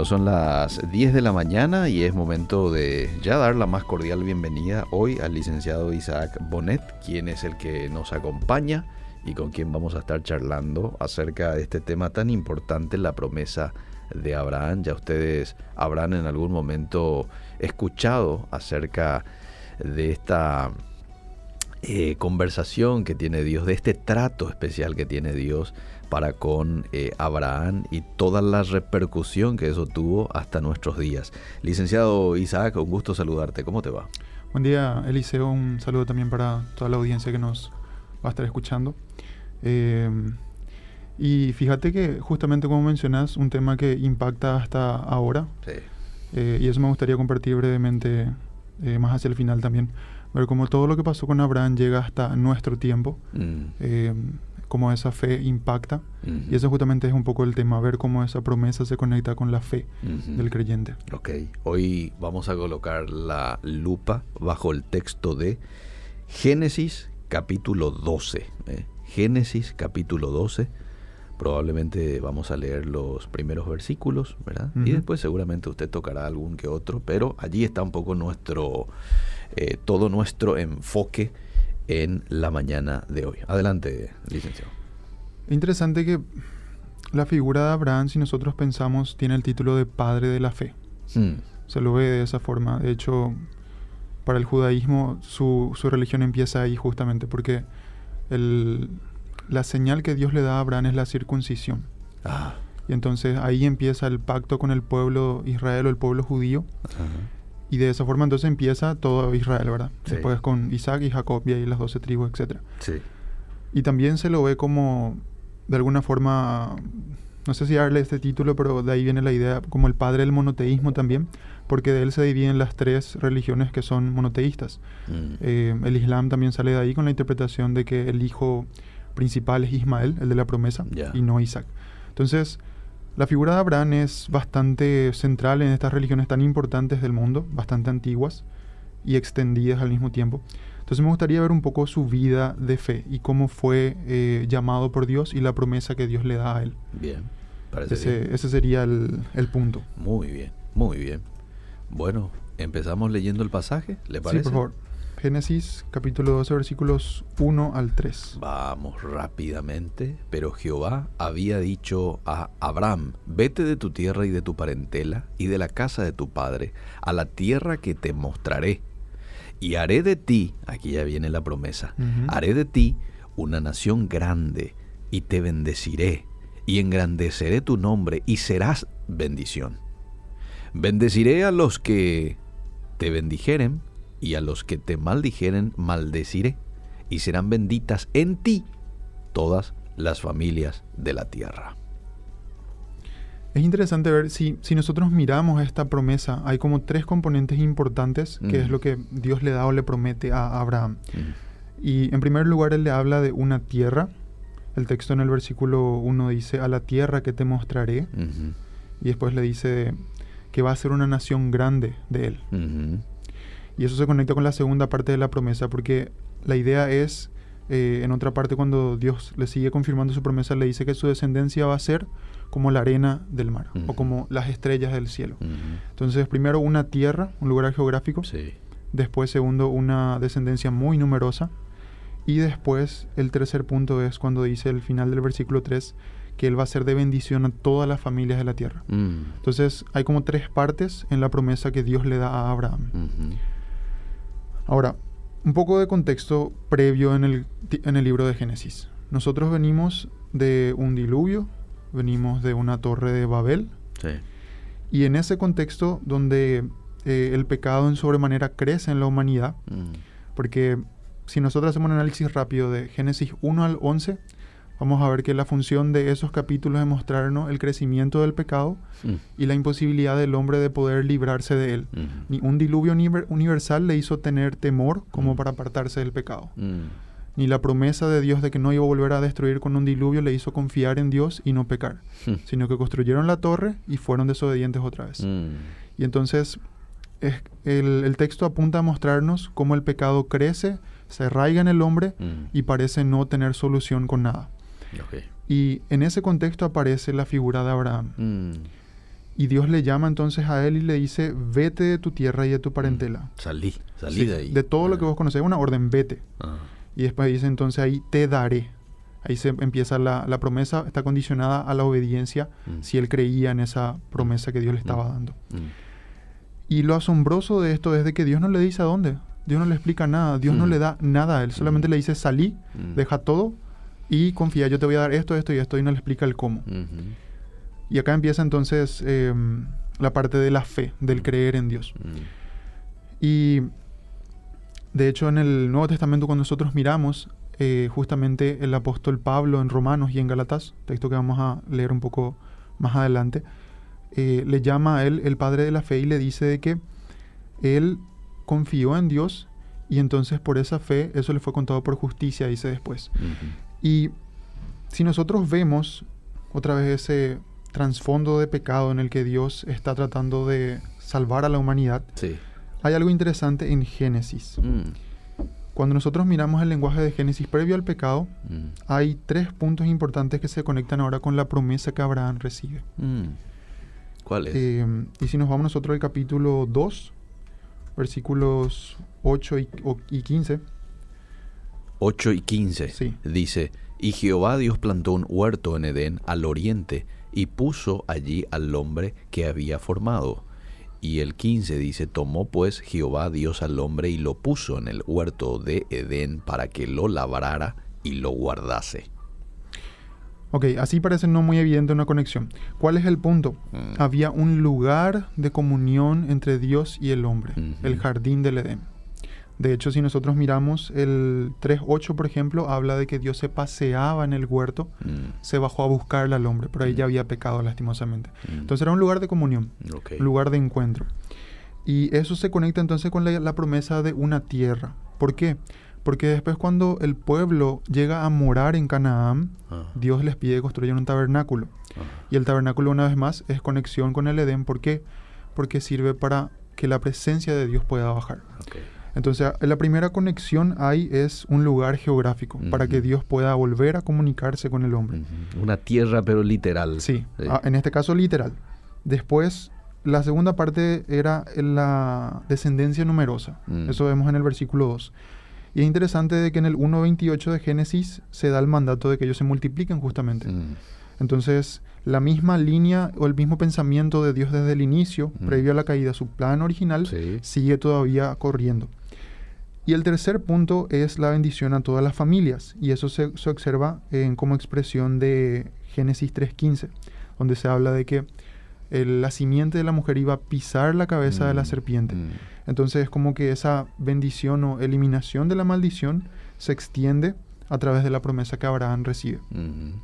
son las 10 de la mañana y es momento de ya dar la más cordial bienvenida hoy al licenciado Isaac Bonet, quien es el que nos acompaña y con quien vamos a estar charlando acerca de este tema tan importante, la promesa de Abraham. Ya ustedes habrán en algún momento escuchado acerca de esta eh, conversación que tiene Dios, de este trato especial que tiene Dios para con eh, Abraham y toda la repercusión que eso tuvo hasta nuestros días. Licenciado Isaac, un gusto saludarte. ¿Cómo te va? Buen día, Eliseo. Un saludo también para toda la audiencia que nos va a estar escuchando. Em, y fíjate que justamente como mencionas, un tema que impacta hasta ahora. Sí. Eh, y eso me gustaría compartir brevemente eh, más hacia el final también. Ver cómo todo lo que pasó con Abraham llega hasta nuestro tiempo. Mm. Cómo esa fe impacta. Y eso justamente es un poco el tema, ver cómo esa promesa se conecta con la fe del creyente. Ok, hoy vamos a colocar la lupa bajo el texto de Génesis capítulo 12. ¿eh? Génesis capítulo 12. Probablemente vamos a leer los primeros versículos, ¿verdad? Y después seguramente usted tocará algún que otro, pero allí está un poco nuestro, eh, todo nuestro enfoque en la mañana de hoy. Adelante, licenciado. Interesante que la figura de Abraham, si nosotros pensamos, tiene el título de padre de la fe. Hmm. Se lo ve de esa forma. De hecho, para el judaísmo su, religión empieza ahí justamente porque la señal que Dios le da a Abraham es la circuncisión. Ah. Y entonces ahí empieza el pacto con el pueblo Israel o el pueblo judío. Y de esa forma entonces empieza todo Israel, ¿verdad? Después con Isaac y Jacob y ahí las doce tribus, etc. Sí. Y también se lo ve como, de alguna forma, no sé si darle este título, pero de ahí viene la idea, como el padre del monoteísmo también, porque de él se dividen las tres religiones que son monoteístas. Mm. Eh, el Islam también sale de ahí con la interpretación de que el hijo principal es Ismael, el de la promesa, y no Isaac. Entonces, la figura de Abraham es bastante central en estas religiones tan importantes del mundo, bastante antiguas y extendidas al mismo tiempo. Entonces me gustaría ver un poco su vida de fe y cómo fue eh, llamado por Dios y la promesa que Dios le da a él. Bien, parece ese, ese sería el, el, punto. Muy bien, muy bien. Bueno, empezamos leyendo el pasaje, ¿le parece? Sí, por favor. Génesis capítulo 12 versículos 1 al 3. Vamos rápidamente. Pero Jehová había dicho a Abraham, vete de tu tierra y de tu parentela y de la casa de tu padre, a la tierra que te mostraré. Y haré de ti, aquí ya viene la promesa, haré de ti una nación grande y te bendeciré y engrandeceré tu nombre y serás bendición. Bendeciré a los que te bendijeren y a los que te maldijeren maldeciré, y serán benditas en ti todas las familias de la tierra. Es interesante ver si, si nosotros miramos esta promesa, hay como tres componentes importantes, que es lo que Dios le da o le promete a Abraham. Y en primer lugar, él le habla de una tierra. El texto en el versículo 1 dice, a la tierra que te mostraré. Y después le dice que va a ser una nación grande de él. Y eso se conecta con la segunda parte de la promesa, porque la idea es, eh, en otra parte, cuando Dios le sigue confirmando su promesa, le dice que su descendencia va a ser como la arena del mar o como las estrellas del cielo. Entonces, primero una tierra, un lugar geográfico. Después, segundo, una descendencia muy numerosa. Y después, el tercer punto es cuando dice el final del versículo 3 que Él va a ser de bendición a todas las familias de la tierra. Mm. Entonces, hay como tres partes en la promesa que Dios le da a Abraham. Ahora, un poco de contexto previo en el, en el libro de Génesis. Nosotros venimos de un diluvio, venimos de una torre de Babel. Sí. Y en ese contexto donde eh, el pecado en sobremanera crece en la humanidad, mm. porque si nosotros hacemos un análisis rápido de Génesis 1 al 11, vamos a ver que la función de esos capítulos es mostrarnos el crecimiento del pecado mm. y la imposibilidad del hombre de poder librarse de él. Mm. Ni un diluvio universal le hizo tener temor como mm. para apartarse del pecado. Ni la promesa de Dios de que no iba a volver a destruir con un diluvio le hizo confiar en Dios y no pecar, sino que construyeron la torre y fueron desobedientes otra vez. Y entonces el, el, texto apunta a mostrarnos cómo el pecado crece, se arraiga en el hombre y parece no tener solución con nada. Y en ese contexto aparece la figura de Abraham. Mm. Y Dios le llama entonces a él y le dice, vete de tu tierra y de tu mm. parentela. Salí, salí de ahí. De todo lo que ah. vos conocés, una orden, vete. Ah. Y después dice entonces ahí, te daré. Ahí se empieza la, promesa, está condicionada a la obediencia, mm. si él creía en esa promesa que Dios le estaba dando. Y lo asombroso de esto es de que Dios no le dice a dónde. Dios no le explica nada. Dios no le da nada él. Solamente le dice, salí, deja todo y confía, yo te voy a dar esto, esto y esto. Y no le explica el cómo. Y acá empieza entonces em, la parte de la fe, del creer en Dios. Y de hecho en el Nuevo Testamento cuando nosotros miramos, eh, justamente el apóstol Pablo en Romanos y en Galatas, texto que vamos a leer un poco más adelante, eh, le llama a él el padre de la fe y le dice de que él confió en Dios y entonces por esa fe eso le fue contado por justicia, dice después. Y si nosotros vemos otra vez ese trasfondo de pecado en el que Dios está tratando de salvar a la humanidad, hay algo interesante en Génesis. Mm. Cuando nosotros miramos el lenguaje de Génesis previo al pecado, mm. hay tres puntos importantes que se conectan ahora con la promesa que Abraham recibe. Mm. ¿Cuál es? Eh, y si nos vamos nosotros al capítulo 2, versículos 8 y, y 15. 8 y 15. Sí. Dice, y Jehová Dios plantó un huerto en Edén al oriente y puso allí al hombre que había formado. Y el 15 dice, tomó pues Jehová Dios al hombre y lo puso en el huerto de Edén para que lo labrara y lo guardase. Ok, así parece no muy evidente una conexión. ¿Cuál es el punto? Mm. Había un lugar de comunión entre Dios y el hombre, el jardín del Edén. De hecho, si nosotros miramos el 3.8, por ejemplo, habla de que Dios se paseaba en el huerto, mm. se bajó a buscarle al hombre, pero ahí ya mm. había pecado lastimosamente. Mm. Entonces era un lugar de comunión, un lugar de encuentro. Y eso se conecta entonces con la, promesa de una tierra. ¿Por qué? Porque después cuando el pueblo llega a morar en Canaán, ah. Dios les pide construir un tabernáculo. Ah. Y el tabernáculo una vez más es conexión con el Edén. ¿Por qué? Porque sirve para que la presencia de Dios pueda bajar. Entonces, la primera conexión ahí es un lugar geográfico para que Dios pueda volver a comunicarse con el hombre. Una tierra, pero literal. Sí, ah, en este caso literal. Después, la segunda parte era la descendencia numerosa. Mm. Eso vemos en el versículo 2. Y es interesante de que en el 1.28 de Génesis se da el mandato de que ellos se multipliquen justamente. Mm. Entonces, la misma línea o el mismo pensamiento de Dios desde el inicio, mm. previo a la caída, su plan original, sigue todavía corriendo. Y el tercer punto es la bendición a todas las familias, y eso se, observa en, como expresión de Génesis 3.15, donde se habla de que la simiente de la mujer iba a pisar la cabeza de la mm, serpiente. Mm. Entonces es como que esa bendición o eliminación de la maldición se extiende a través de la promesa que Abraham recibe. Mm-hmm.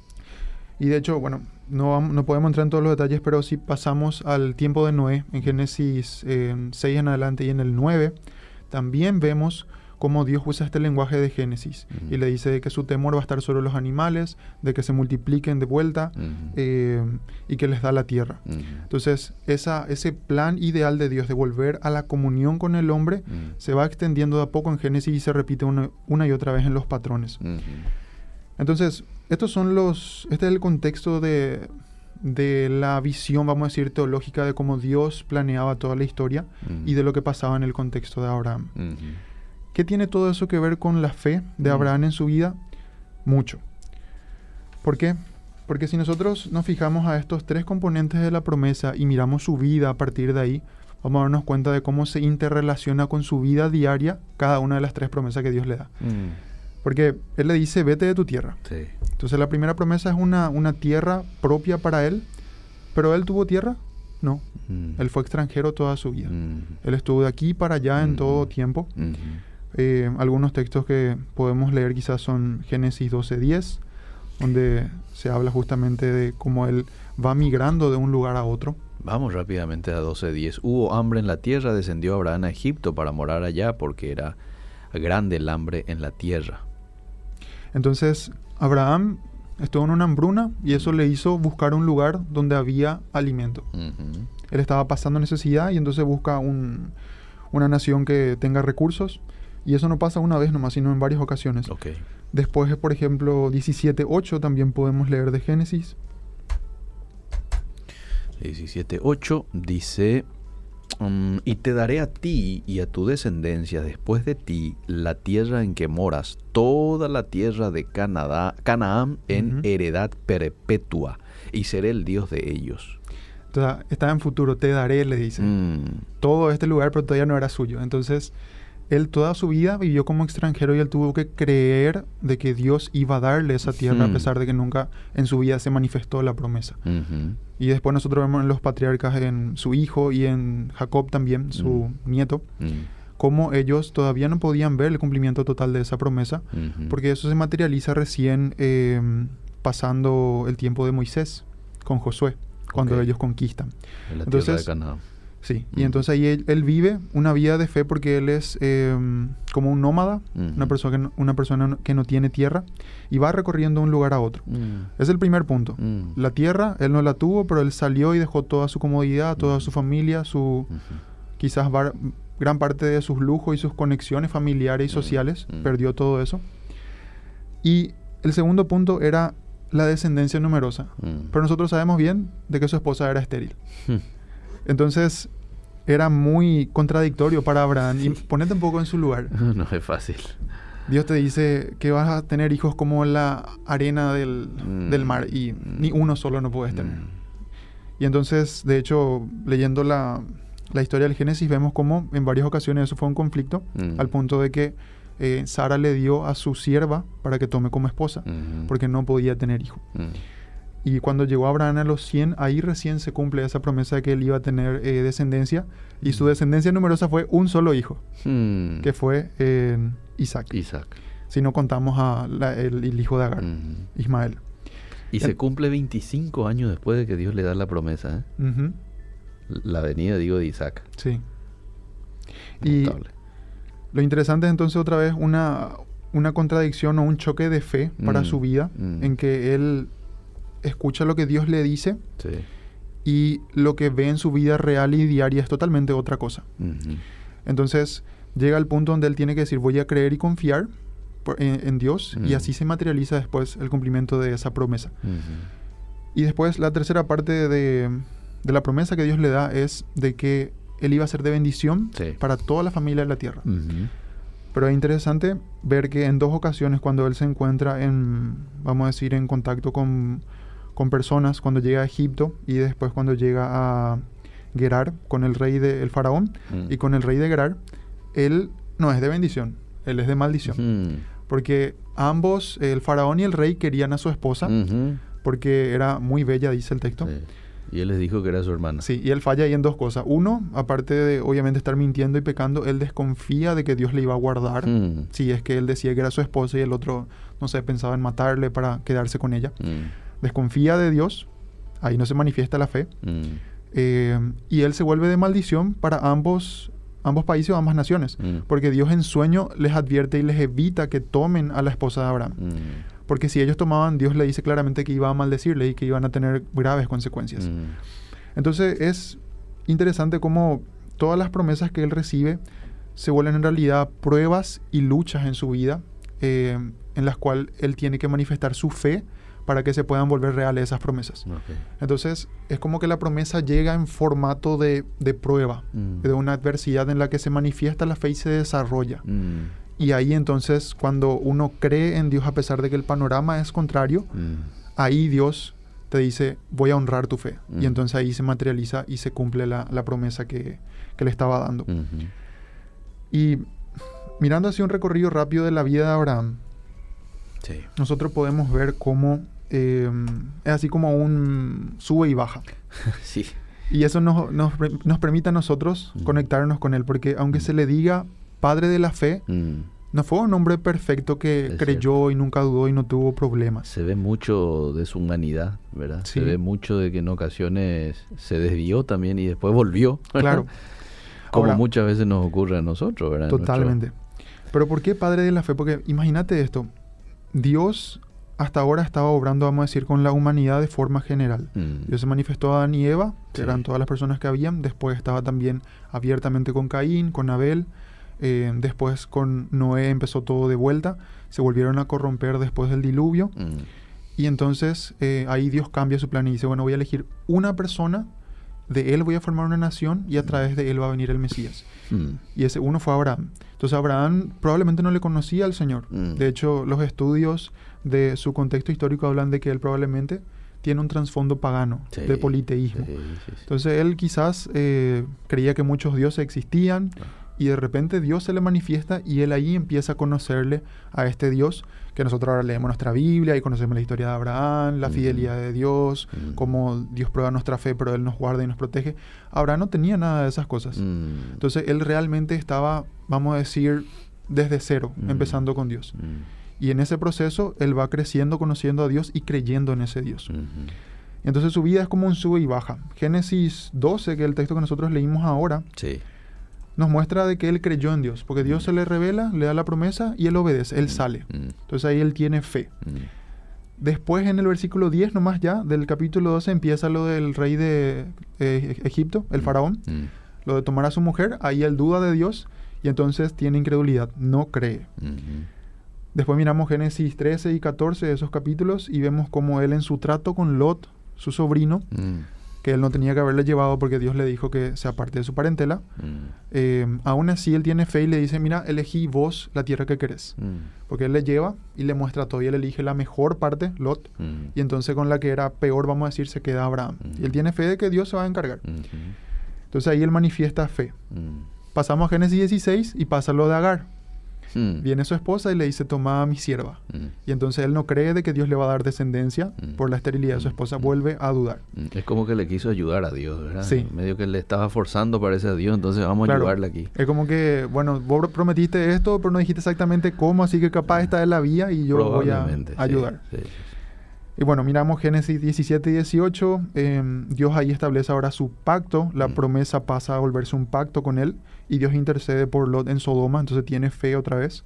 Y de hecho, bueno, no, no podemos entrar en todos los detalles, pero si pasamos al tiempo de Noé, en Génesis 6 eh, en adelante y en el 9, también vemos cómo Dios usa este lenguaje de Génesis y le dice de que su temor va a estar sobre los animales, de que se multipliquen de vuelta eh, y que les da la tierra. Entonces, esa, ese plan ideal de Dios de volver a la comunión con el hombre se va extendiendo de a poco en Génesis y se repite una, una y otra vez en los patrones. Entonces, estos son los, este es el contexto de, de la visión, vamos a decir, teológica de cómo Dios planeaba toda la historia y de lo que pasaba en el contexto de Abraham. ¿Qué tiene todo eso que ver con la fe de Abraham en su vida? Mucho. ¿Por qué? Porque si nosotros nos fijamos a estos tres componentes de la promesa y miramos su vida a partir de ahí, vamos a darnos cuenta de cómo se interrelaciona con su vida diaria cada una de las tres promesas que Dios le da. Porque Él le dice, vete de tu tierra. Entonces la primera promesa es una, una tierra propia para Él, pero Él tuvo tierra. No, mm. él fue extranjero toda su vida. Mm. Él estuvo de aquí para allá en todo mm. tiempo. Eh, algunos textos que podemos leer quizás son Génesis 12.10, donde se habla justamente de cómo él va migrando de un lugar a otro. Vamos rápidamente a 12.10. Hubo hambre en la tierra, descendió Abraham a Egipto para morar allá porque era grande el hambre en la tierra. Entonces, Abraham estuvo en una hambruna y eso le hizo buscar un lugar donde había alimento. Él estaba pasando necesidad y entonces busca una nación que tenga recursos. Y eso no pasa una vez nomás, sino en varias ocasiones. Después, por ejemplo, 17.8 también podemos leer de Génesis. 17.8 dice, mm, y te daré a ti y a tu descendencia después de ti la tierra en que moras, toda la tierra de Canadá, Canaán en heredad perpetua, y seré el Dios de ellos. Entonces, está en futuro, te daré, le dice. Mm. Todo este lugar, pero todavía no era suyo. Entonces, él toda su vida vivió como extranjero y él tuvo que creer de que Dios iba a darle esa tierra a pesar de que nunca en su vida se manifestó la promesa. Y después nosotros vemos en los patriarcas, en su hijo y en Jacob también, su nieto, cómo ellos todavía no podían ver el cumplimiento total de esa promesa, porque eso se materializa recién em, pasando el tiempo de Moisés con Josué, cuando ellos conquistan. En la Entonces, Sí, y entonces ahí él, vive una vida de fe porque él es em, como un nómada, una, persona que no, una persona que no tiene tierra y va recorriendo un lugar a otro. Mm. Es el primer punto. Mm. La tierra, él no la tuvo, pero él salió y dejó toda su comodidad, toda su familia, su quizás gran parte de sus lujos y sus conexiones familiares y mm. sociales, perdió todo eso. Y el segundo punto era la descendencia numerosa. Pero nosotros sabemos bien de que su esposa era estéril. Entonces era muy contradictorio para Abraham. Y ponete un poco en su lugar. No es fácil. Dios te dice que vas a tener hijos como la arena del, mm. mar y mm. ni uno solo no puedes tener. Mm. Y entonces, de hecho, leyendo la, historia del Génesis, vemos como en varias ocasiones eso fue un conflicto, al punto de que eh, Sara le dio a su sierva para que tome como esposa, porque no podía tener hijo. Y cuando llegó Abraham a los 100, ahí recién se cumple esa promesa de que él iba a tener eh, descendencia. Y su mm. descendencia numerosa fue un solo hijo, hmm. que fue Isaac. Isaac. Si no contamos a el, hijo de Agar, Ismael. Y se cumple 25 años después de que Dios le da la promesa. ¿eh? La venida, digo, de Isaac. Sí. Y lo interesante es entonces otra vez una, una contradicción o un choque de fe para mm. su vida, mm. en que él escucha lo que Dios le dice y lo que ve en su vida real y diaria es totalmente otra cosa. Entonces llega al punto donde él tiene que decir voy a creer y confiar en, Dios y así se materializa después el cumplimiento de esa promesa. Y después la tercera parte de, la promesa que Dios le da es de que él iba a ser de bendición para toda la familia de la tierra. Pero es interesante ver que en dos ocasiones cuando él se encuentra en, vamos a decir, en contacto con con personas cuando llega a Egipto y después cuando llega a Gerar con el rey del el faraón mm. y con el rey de Gerar, él no es de bendición, él es de maldición. Porque ambos, el faraón y el rey, querían a su esposa porque era muy bella, dice el texto. Y él les dijo que era su hermana. Sí, y él falla ahí en dos cosas. Uno, aparte de obviamente estar mintiendo y pecando, él desconfía de que Dios le iba a guardar. Si es que él decía que era su esposa y el otro, no sé, pensaba en matarle para quedarse con ella desconfía de Dios, ahí no se manifiesta la fe, mm. eh, y él se vuelve de maldición para ambos, ambos países o ambas naciones, mm. porque Dios en sueño les advierte y les evita que tomen a la esposa de Abraham. Mm. Porque si ellos tomaban, Dios le dice claramente que iba a maldecirle y que iban a tener graves consecuencias. Entonces es interesante cómo todas las promesas que él recibe se vuelven en realidad pruebas y luchas en su vida eh, en las cuales él tiene que manifestar su fe para que se puedan volver reales esas promesas. Entonces, es como que la promesa llega en formato de, prueba, mm. de una adversidad en la que se manifiesta la fe y se desarrolla. Mm. Y ahí entonces, cuando uno cree en Dios a pesar de que el panorama es contrario, mm. ahí Dios te dice, voy a honrar tu fe. Y entonces ahí se materializa y se cumple la, promesa que, le estaba dando. Y mirando así un recorrido rápido de la vida de Abraham, nosotros podemos ver cómo eh, es así como un sube y baja. sí. Y eso nos, nos, nos, permite a nosotros mm. conectarnos con Él, porque aunque mm. se le diga Padre de la Fe, mm. no fue un hombre perfecto que creyó y nunca dudó y no tuvo problemas. Se ve mucho de su humanidad, ¿verdad? Se ve mucho de que en ocasiones se desvió también y después volvió. Claro. Como muchas veces nos ocurre a nosotros, ¿verdad? Totalmente. Pero ¿por qué Padre de la Fe? Porque imagínate esto. Dios hasta ahora estaba obrando, vamos a decir, con la humanidad de forma general. Mm. Dios se manifestó a Adán y Eva, que eran todas las personas que habían. Después estaba también abiertamente con Caín, con Abel. Eh, después con Noé empezó todo de vuelta. Se volvieron a corromper después del diluvio. Mm. Y entonces eh, ahí Dios cambia su plan y dice, bueno, voy a elegir una persona de él voy a formar una nación y a través de él va a venir el Mesías. Mm. Y ese uno fue Abraham. Entonces Abraham probablemente no le conocía al Señor. Mm. De hecho, los estudios de su contexto histórico hablan de que él probablemente tiene un trasfondo pagano de politeísmo. Entonces él quizás eh, creía que muchos dioses existían ah. y de repente Dios se le manifiesta y él ahí empieza a conocerle a este Dios que nosotros ahora leemos nuestra Biblia y conocemos la historia de Abraham, la fidelidad de Dios, cómo Dios prueba nuestra fe, pero Él nos guarda y nos protege. Abraham no tenía nada de esas cosas. Entonces Él realmente estaba, vamos a decir, desde cero, empezando con Dios. Y en ese proceso Él va creciendo, conociendo a Dios y creyendo en ese Dios. Entonces su vida es como un sube y baja. Génesis 12, que es el texto que nosotros leímos ahora, sí nos muestra de que él creyó en Dios, porque Dios se le revela, le da la promesa y él obedece, él mm, sale. Mm. Entonces ahí él tiene fe. Mm. Después en el versículo 10 nomás ya del capítulo 12 empieza lo del rey de eh, Egipto, el faraón, lo de tomar a su mujer, ahí él duda de Dios y entonces tiene incredulidad, no cree. Después miramos Génesis 13 y 14 de esos capítulos y vemos cómo él en su trato con Lot, su sobrino, que él no tenía que haberle llevado porque Dios le dijo que sea parte de su parentela. Mm. Eh, aún así, él tiene fe y le dice, mira, elegí vos la tierra que querés. Mm. Porque él le lleva y le muestra todo y él elige la mejor parte, Lot, mm. y entonces con la que era peor, vamos a decir, se queda Abraham. Y él tiene fe de que Dios se va a encargar. Mm-hmm. Entonces ahí él manifiesta fe. Pasamos a Génesis 16 y pasa lo de Agar. Mm. Viene su esposa y le dice, toma a mi sierva. Mm. Y entonces él no cree de que Dios le va a dar descendencia mm. por la esterilidad de su esposa, vuelve a dudar. Es como que le quiso ayudar a Dios, ¿verdad? Sí. Medio que le estaba forzando, parece a Dios, entonces vamos a ayudarle aquí. Es como que, bueno, vos prometiste esto, pero no dijiste exactamente cómo, así que capaz esta es la vía y yo voy a ayudar. Y bueno, miramos Génesis 17 y 18. Em, Dios ahí establece ahora su pacto. La promesa pasa a volverse un pacto con él y Dios intercede por Lot en Sodoma, entonces tiene fe otra vez.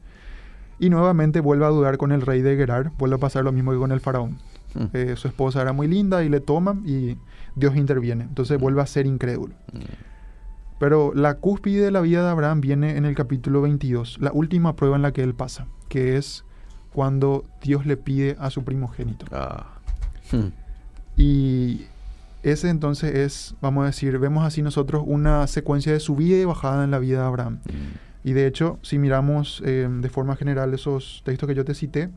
Y nuevamente vuelve a dudar con el rey de Gerar, vuelve a pasar lo mismo que con el faraón. Hmm. Eh, su esposa era muy linda y le toman y Dios interviene, entonces hmm. vuelve a ser incrédulo. Hmm. Pero la cúspide de la vida de Abraham viene en el capítulo 22, la última prueba en la que él pasa, que es cuando Dios le pide a su primogénito. Ah. Y ese entonces es, vamos a decir, vemos así nosotros una secuencia de subida y bajada en la vida de Abraham. Mm. Y de hecho, si miramos eh, de forma general esos textos que yo te cité,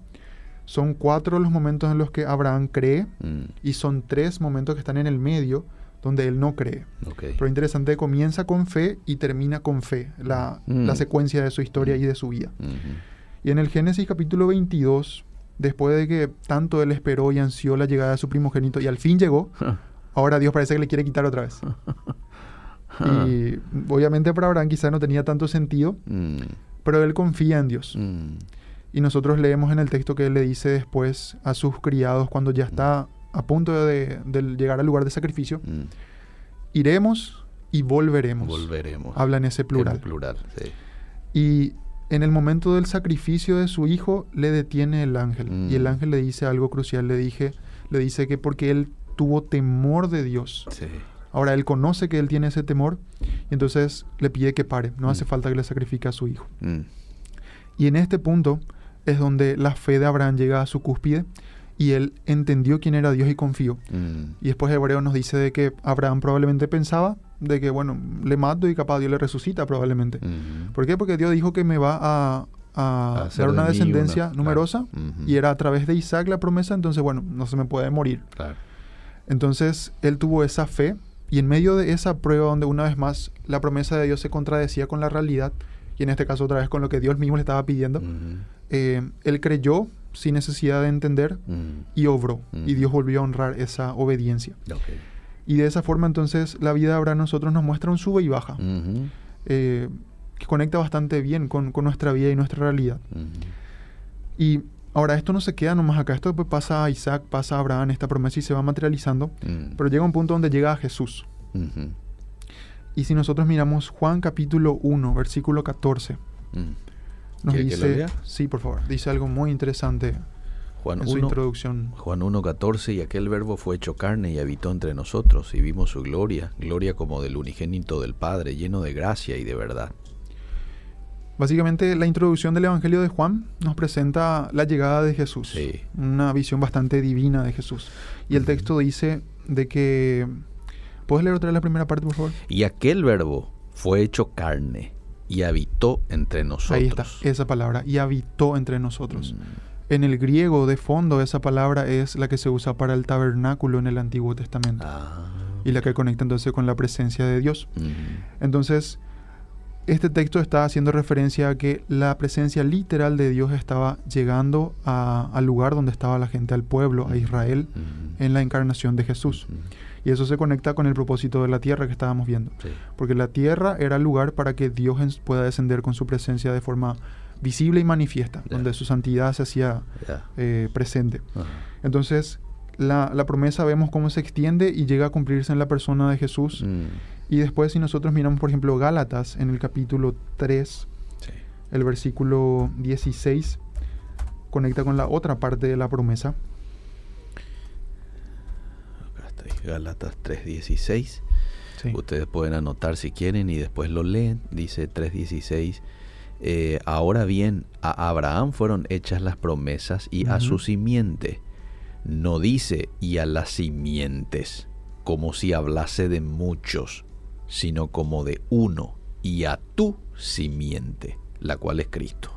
son cuatro los momentos en los que Abraham cree mm. y son tres momentos que están en el medio donde él no cree. Pero interesante, comienza con fe y termina con fe, la, mm. secuencia de su historia y de su vida. Mm-hmm. Y en el Génesis capítulo 22, después de que tanto él esperó y ansió la llegada de su primogénito y al fin llegó, ahora Dios parece que le quiere quitar otra vez. y obviamente para Abraham quizá no tenía tanto sentido, mm. pero él confía en Dios. Mm. Y nosotros leemos en el texto que él le dice después a sus criados cuando ya está a punto de, llegar al lugar de sacrificio, mm. iremos y volveremos. Volveremos. Habla en ese plural. En plural, sí. Y en el momento del sacrificio de su hijo le detiene el ángel. Y el ángel le dice algo crucial. Le, dije, le dice que porque él tuvo temor de Dios. Ahora él conoce que él tiene ese temor y entonces le pide que pare. No hace mm. falta que le sacrifique a su hijo. Mm. Y en este punto es donde la fe de Abraham llega a su cúspide y él entendió quién era Dios y confió. Mm. Y después Hebreo nos dice de que Abraham probablemente pensaba de que, bueno, le mato y capaz Dios le resucita probablemente. ¿Por qué? Porque Dios dijo que me va a, dar una descendencia numerosa y era a través de Isaac la promesa, entonces, bueno, no se me puede morir. Claro. Entonces él tuvo esa fe y en medio de esa prueba donde una vez más la promesa de Dios se contradecía con la realidad, y en este caso otra vez con lo que Dios mismo le estaba pidiendo, eh, él creyó sin necesidad de entender y obró, y Dios volvió a honrar esa obediencia. Y de esa forma entonces la vida ahora a nosotros nos muestra un sube y baja, eh, que conecta bastante bien con, con, nuestra vida y nuestra realidad. Y Ahora, esto no se queda nomás acá, esto después pasa a Isaac, pasa a Abraham, esta promesa y se va materializando, mm. pero llega un punto donde llega a Jesús. Y si nosotros miramos Juan capítulo 1, versículo 14, mm. nos dice, sí, por favor, dice algo muy interesante Juan en su introducción. Juan 1, 14, y aquel verbo fue hecho carne y habitó entre nosotros, y vimos su gloria, gloria como del unigénito del Padre, lleno de gracia y de verdad. Básicamente la introducción del Evangelio de Juan nos presenta la llegada de Jesús, una visión bastante divina de Jesús. Y el texto dice de que ¿Puedes leer otra vez la primera parte, por favor? Y aquel verbo fue hecho carne y habitó entre nosotros. Ahí está, esa palabra, y habitó entre nosotros. Mm. En el griego de fondo esa palabra es la que se usa para el tabernáculo en el Antiguo Testamento. Ah, y la que conecta entonces con la presencia de Dios. Mm. Entonces, este texto está haciendo referencia a que la presencia literal de Dios estaba llegando al lugar donde estaba la gente, al pueblo, a Israel, en la encarnación de Jesús. Y eso se conecta con el propósito de la tierra que estábamos viendo. Porque la tierra era el lugar para que Dios pueda descender con su presencia de forma visible y manifiesta, donde su santidad se hacía eh, presente. Entonces, la, promesa vemos cómo se extiende y llega a cumplirse en la persona de Jesús. Mm. Y después si nosotros miramos, por ejemplo, Gálatas en el capítulo 3, el versículo 16, conecta con la otra parte de la promesa. Acá está, Gálatas 3.16. Ustedes pueden anotar si quieren y después lo leen. Dice 3.16. Eh, ahora bien, a Abraham fueron hechas las promesas y a su simiente. No dice y a las simientes, como si hablase de muchos, sino como de uno y a tu simiente, la cual es Cristo.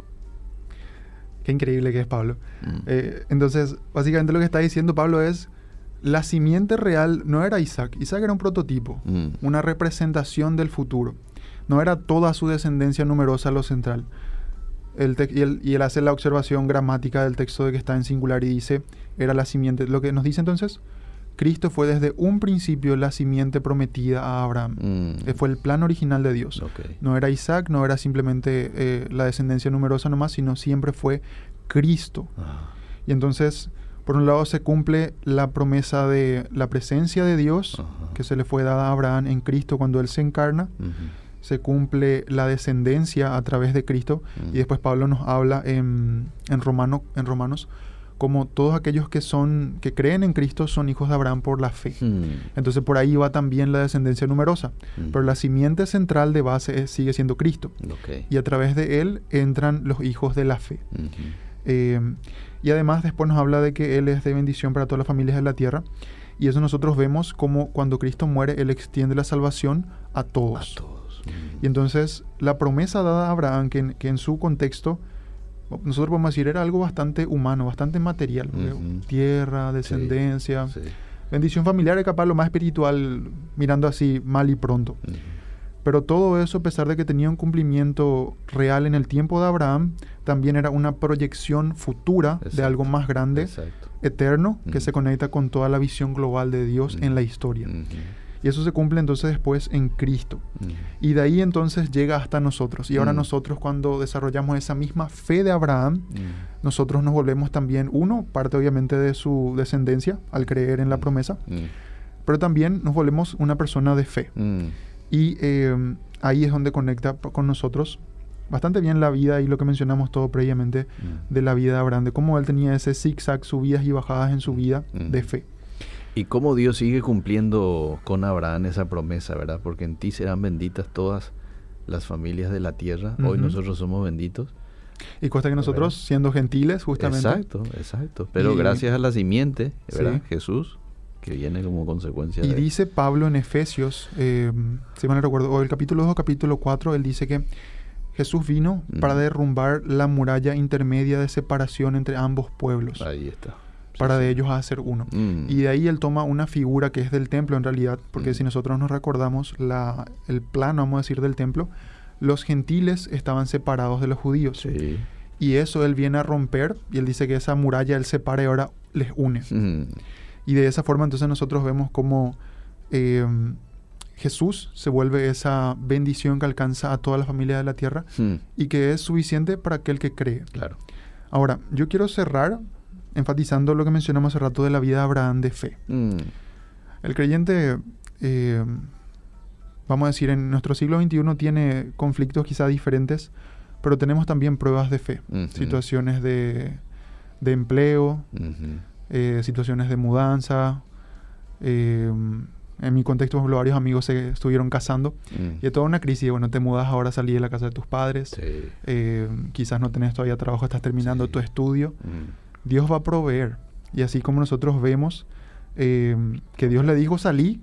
Qué increíble que es Pablo. Mm. Eh, entonces, básicamente lo que está diciendo Pablo es, la simiente real no era Isaac, Isaac era un prototipo, mm. una representación del futuro. No era toda su descendencia numerosa lo central. El y, él, y, él, hace la observación gramática del texto de que está en singular y dice, era la simiente. Lo que nos dice entonces, Cristo fue desde un principio la simiente prometida a Abraham. Mm. Fue el plan original de Dios. No era Isaac, no era simplemente eh, la descendencia numerosa nomás, sino siempre fue Cristo. Ah. Y entonces, por un lado, se cumple la promesa de la presencia de Dios que se le fue dada a Abraham en Cristo cuando Él se encarna. Se cumple la descendencia a través de Cristo. Y después Pablo nos habla en, en, Romano, en Romanos como todos aquellos que son que creen en Cristo son hijos de Abraham por la fe. Hmm. Entonces por ahí va también la descendencia numerosa, hmm. pero la simiente central de base sigue siendo Cristo. Y a través de él entran los hijos de la fe. Eh, y además después nos habla de que él es de bendición para todas las familias de la tierra. Y eso nosotros vemos como cuando Cristo muere, él extiende la salvación a todos. Y entonces la promesa dada a Abraham, que que en su contexto nosotros podemos decir, era algo bastante humano, bastante material. Tierra, descendencia. Bendición familiar es capaz lo más espiritual, mirando así mal y pronto. Pero todo eso, a pesar de que tenía un cumplimiento real en el tiempo de Abraham, también era una proyección futura de algo más grande, eterno, que se conecta con toda la visión global de Dios en la historia. Y eso se cumple entonces después en Cristo. Mm. Y de ahí entonces llega hasta nosotros. Y ahora mm. nosotros cuando desarrollamos esa misma fe de Abraham, mm. nosotros nos volvemos también, uno, parte obviamente de su descendencia al creer en la promesa, pero también nos volvemos una persona de fe. Y em, ahí es donde conecta con nosotros bastante bien la vida y lo que mencionamos todo previamente de la vida de Abraham, de cómo él tenía ese zigzag, subidas y bajadas en su vida de fe. Y cómo Dios sigue cumpliendo con Abraham esa promesa, ¿verdad? Porque en ti serán benditas todas las familias de la tierra. Hoy nosotros somos benditos. Y cuesta que nosotros, siendo gentiles, justamente. Exacto, exacto. Pero gracias a la simiente, ¿verdad? Jesús, que viene como consecuencia. Y dice Pablo en Efesios, eh, si mal no recuerdo, o el capítulo 2 capítulo 4, él dice que Jesús vino para derrumbar la muralla intermedia de separación entre ambos pueblos. Ahí está para de ellos hacer uno. Mm. Y de ahí él toma una figura que es del templo en realidad, porque mm. si nosotros nos recordamos la, el plano, vamos a decir, del templo, los gentiles estaban separados de los judíos. Y eso él viene a romper y él dice que esa muralla él separa y ahora les une. Mm. Y de esa forma entonces nosotros vemos como em, Jesús se vuelve esa bendición que alcanza a toda la familia de la tierra y que es suficiente para aquel que cree. Claro. Ahora, yo quiero cerrar enfatizando lo que mencionamos hace rato de la vida de Abraham de fe. Mm. El creyente, eh, vamos a decir, en nuestro siglo XXI tiene conflictos quizá diferentes, pero tenemos también pruebas de fe, situaciones de, empleo, eh, situaciones de mudanza. Eh, en mi contexto, varios amigos se estuvieron casando mm. y es toda una crisis. Bueno, te mudas ahora a salir de la casa de tus padres. quizás no tenés todavía trabajo, estás terminando tu estudio. Mm. Dios va a proveer. Y así como nosotros vemos em, que Dios le dijo salí,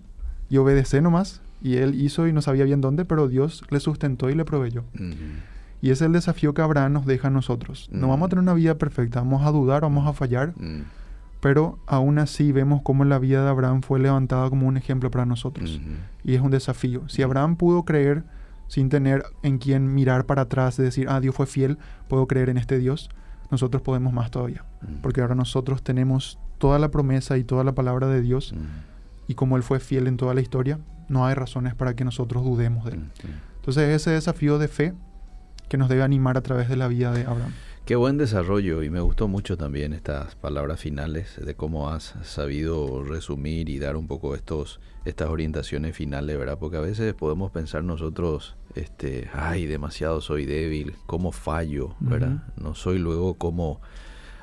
y obedecé nomás. Y él hizo y no sabía bien dónde, pero Dios le sustentó y le proveyó. Y ese es el desafío que Abraham nos deja a nosotros. No vamos a tener una vida perfecta, vamos a dudar, vamos a fallar, pero aún así vemos cómo la vida de Abraham fue levantada como un ejemplo para nosotros. Y es un desafío. Si Abraham pudo creer sin tener en quién mirar para atrás y decir, ah, Dios fue fiel, puedo creer en este Dios, nosotros podemos más todavía. Porque ahora nosotros tenemos toda la promesa y toda la palabra de Dios. Y como Él fue fiel en toda la historia, no hay razones para que nosotros dudemos de Él. Entonces ese desafío de fe que nos debe animar a través de la vida de Abraham. Qué buen desarrollo y me gustó mucho también estas palabras finales de cómo has sabido resumir y dar un poco estos estas orientaciones finales, ¿verdad? Porque a veces podemos pensar nosotros, este, ay, demasiado soy débil, cómo fallo, ¿verdad? No soy luego como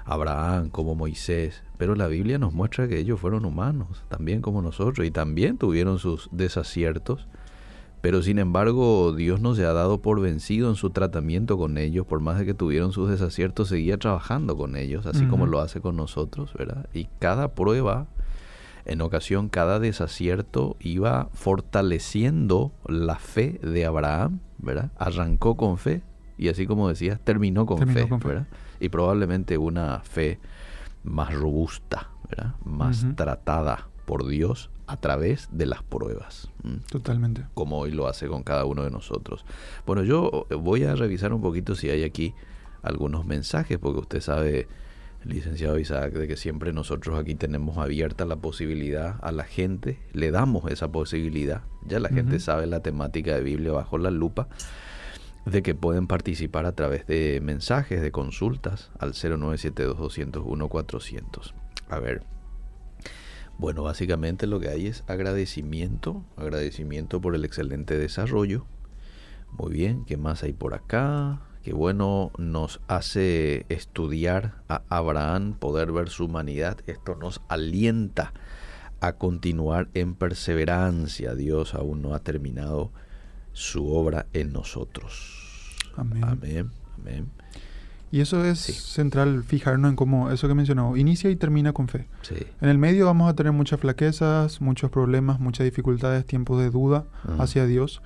Abraham, como Moisés, pero la Biblia nos muestra que ellos fueron humanos, también como nosotros y también tuvieron sus desaciertos pero sin embargo, Dios no se ha dado por vencido en su tratamiento con ellos, por más de que tuvieron sus desaciertos, seguía trabajando con ellos, así como lo hace con nosotros, ¿verdad? Y cada prueba, en ocasión, cada desacierto iba fortaleciendo la fe de Abraham, ¿verdad? Arrancó con fe y así como decías, terminó con, fe, ¿verdad? Y probablemente una fe más robusta, ¿verdad? Más tratada por Dios a través de las pruebas. Totalmente. Como hoy lo hace con cada uno de nosotros. Bueno, yo voy a revisar un poquito si hay aquí algunos mensajes, porque usted sabe, licenciado Isaac, de que siempre nosotros aquí tenemos abierta la posibilidad a la gente, le damos esa posibilidad, ya la gente sabe la temática de Biblia bajo la lupa, de que pueden participar a través de mensajes, de consultas al 0972 201 400. A ver, bueno, básicamente lo que hay es agradecimiento, agradecimiento por el excelente desarrollo. Muy bien, ¿qué más hay por acá? Qué bueno nos hace estudiar a Abraham, poder ver su humanidad. Esto nos alienta a continuar en perseverancia. Dios aún no ha terminado su obra en nosotros. Amén. Amén. Amén. Y eso es central, fijarnos en cómo, eso que mencionó, inicia y termina con fe. Sí. En el medio vamos a tener muchas flaquezas, muchos problemas, muchas dificultades, tiempos de duda hacia Dios,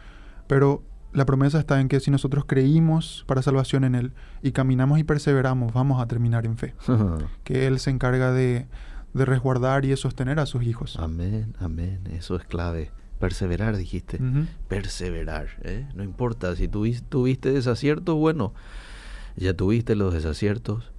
pero la promesa está en que si nosotros creímos para salvación en Él y caminamos y perseveramos, vamos a terminar en fe. que Él se encarga de, resguardar y de sostener a sus hijos. Amén, amén, eso es clave. Perseverar, dijiste. Perseverar. ¿eh? No importa, si tuviste, tuviste desaciertos, bueno ya tuviste los desaciertos.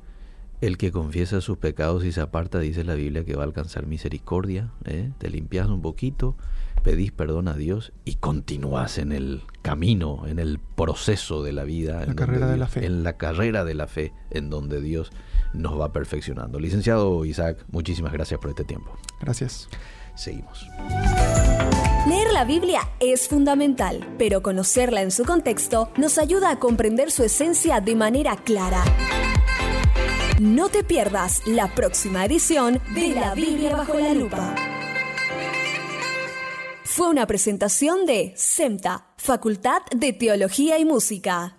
El que confiesa sus pecados y se aparta, dice la Biblia, que va a alcanzar misericordia. ¿eh? Te limpias un poquito, pedís perdón a Dios y continúas en el camino, en el proceso de la vida. La carrera de la fe. En la carrera de la fe, en donde Dios nos va perfeccionando. Licenciado Isaac, muchísimas gracias por este tiempo. Gracias. Seguimos. Leer la Biblia es fundamental, pero conocerla en su contexto nos ayuda a comprender su esencia de manera clara. No te pierdas la próxima edición de La Biblia bajo la lupa. Fue una presentación de SEMTA, Facultad de Teología y Música.